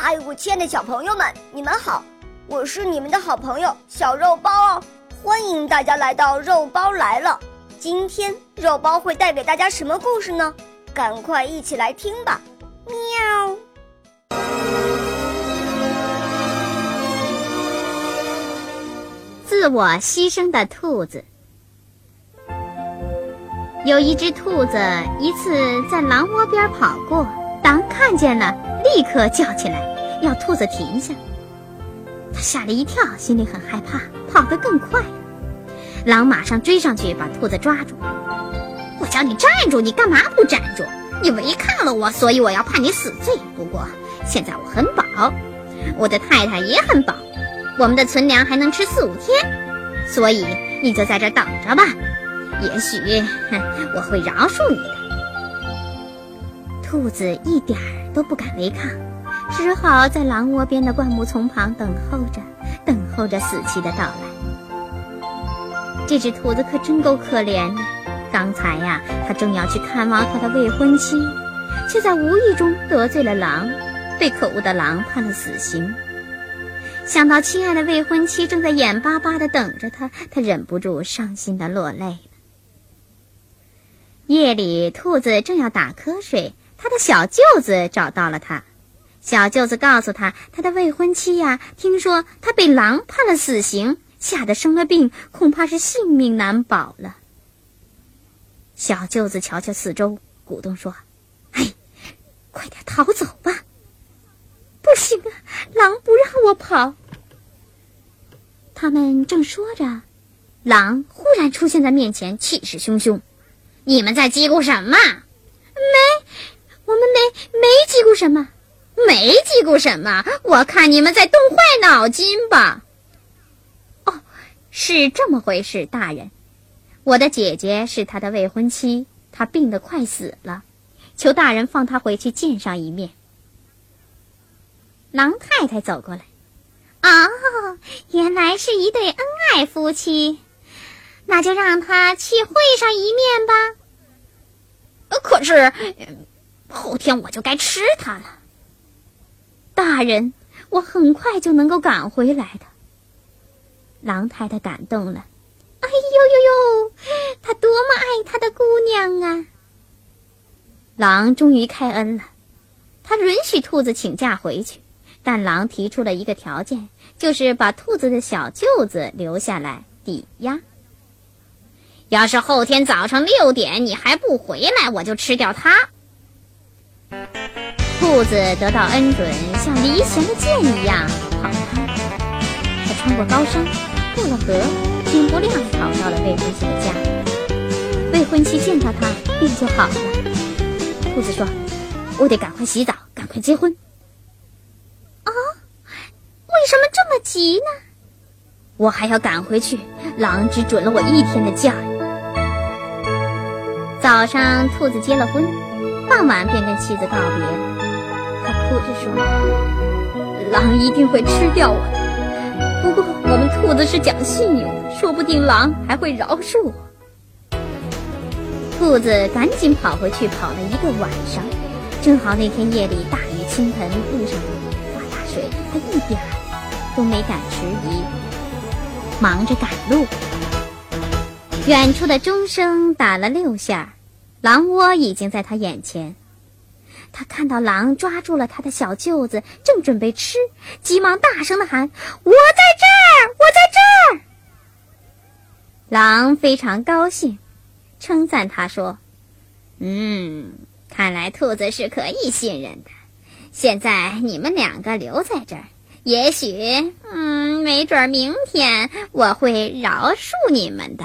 嗨，我亲爱的小朋友们，你们好！我是你们的好朋友小肉包哦，欢迎大家来到肉包来了。今天肉包会带给大家什么故事呢？赶快一起来听吧！喵。自我牺牲的兔子。有一只兔子，一次在狼窝边跑过，狼看见了，立刻叫起来，要兔子停下。他吓了一跳，心里很害怕，跑得更快了。狼马上追上去，把兔子抓住。我叫你站住，你干嘛不站住？你违抗了我，所以我要判你死罪。不过现在我很饱，我的太太也很饱。我们的存粮还能吃四五天，所以你就在这等着吧。也许我会饶恕你的。兔子一点儿都不敢违抗，只好在狼窝边的灌木丛旁等候着，等候着死期的到来。这只兔子可真够可怜的。刚才呀，它正要去看望它的未婚妻，却在无意中得罪了狼，被可恶的狼判了死刑。想到亲爱的未婚妻正在眼巴巴地等着他，他忍不住伤心地落泪了。夜里，兔子正要打瞌睡，他的小舅子找到了他。小舅子告诉他，他的未婚妻呀，听说他被狼判了死刑，吓得生了病，恐怕是性命难保了。小舅子瞧瞧四周，鼓动说：“哎，快点逃走吧！”不行啊，狼不让我跑。他们正说着，狼忽然出现在面前，气势汹汹。你们在叽咕什么？没，我们没没叽咕什么，没叽咕什么。我看你们在动坏脑筋吧。哦，是这么回事，大人。我的姐姐是他的未婚妻，她病得快死了，求大人放她回去见上一面。狼太太走过来，哦，原来是一对恩爱夫妻，那就让他去会上一面吧。可是后天我就该吃它了。大人，我很快就能够赶回来的。狼太太感动了，哎呦呦呦，他多么爱他的姑娘啊！狼终于开恩了，他允许兔子请假回去。但狼提出了一个条件，就是把兔子的小舅子留下来抵押。要是后天早上六点你还不回来，我就吃掉它。兔子得到恩准，像离弦的箭一样跑开。它穿过高山，过了河，天不亮跑到了未婚妻的家。未婚妻见到他，病就好了。兔子说：“我得赶快洗澡，赶快结婚。”啊为什么这么急呢？我还要赶回去，狼只准了我一天的假。早上，兔子结了婚，傍晚便跟妻子告别。兔子说：“狼一定会吃掉我的，不过我们兔子是讲信用的，说不定狼还会饶恕我。”兔子赶紧跑回去，跑了一个晚上，正好那天夜里大雨倾盆，路上发大水，他一点儿。都没敢迟疑，忙着赶路。远处的钟声打了六下，狼窝已经在他眼前。他看到狼抓住了他的小舅子，正准备吃，急忙大声的喊：“我在这儿，我在这儿！”狼非常高兴，称赞他说：“嗯，看来兔子是可以信任的。现在你们两个留在这儿。”也许，嗯，没准明天我会饶恕你们的。